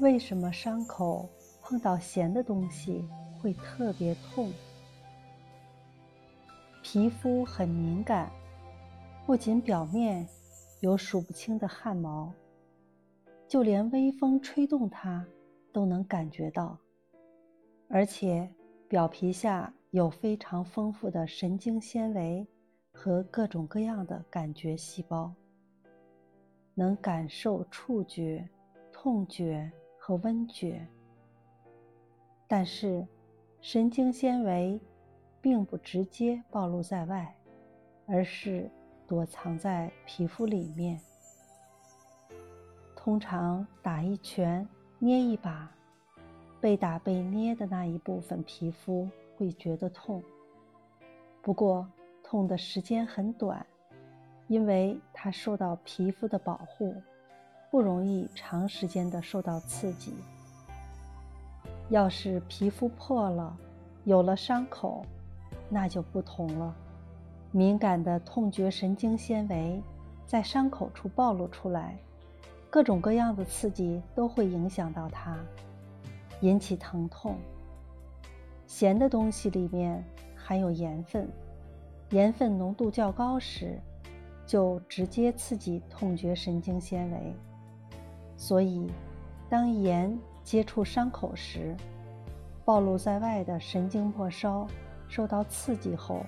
为什么伤口碰到咸的东西会特别痛？皮肤很敏感，不仅表面有数不清的汗毛，就连微风吹动它都能感觉到，而且表皮下有非常丰富的神经纤维和各种各样的感觉细胞。能感受触觉、痛觉和温觉，但是神经纤维并不直接暴露在外，而是躲藏在皮肤里面。通常打一拳、捏一把，被打被捏的那一部分皮肤会觉得痛，不过痛的时间很短。因为它受到皮肤的保护，不容易长时间的受到刺激。要是皮肤破了，有了伤口，那就不同了。敏感的痛觉神经纤维在伤口处暴露出来，各种各样的刺激都会影响到它，引起疼痛。咸的东西里面含有盐分，盐分浓度较高时。就直接刺激痛觉神经纤维，所以当盐接触伤口时，暴露在外的神经末梢受到刺激后，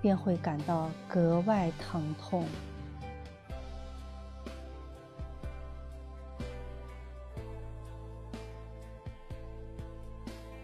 便会感到格外疼痛。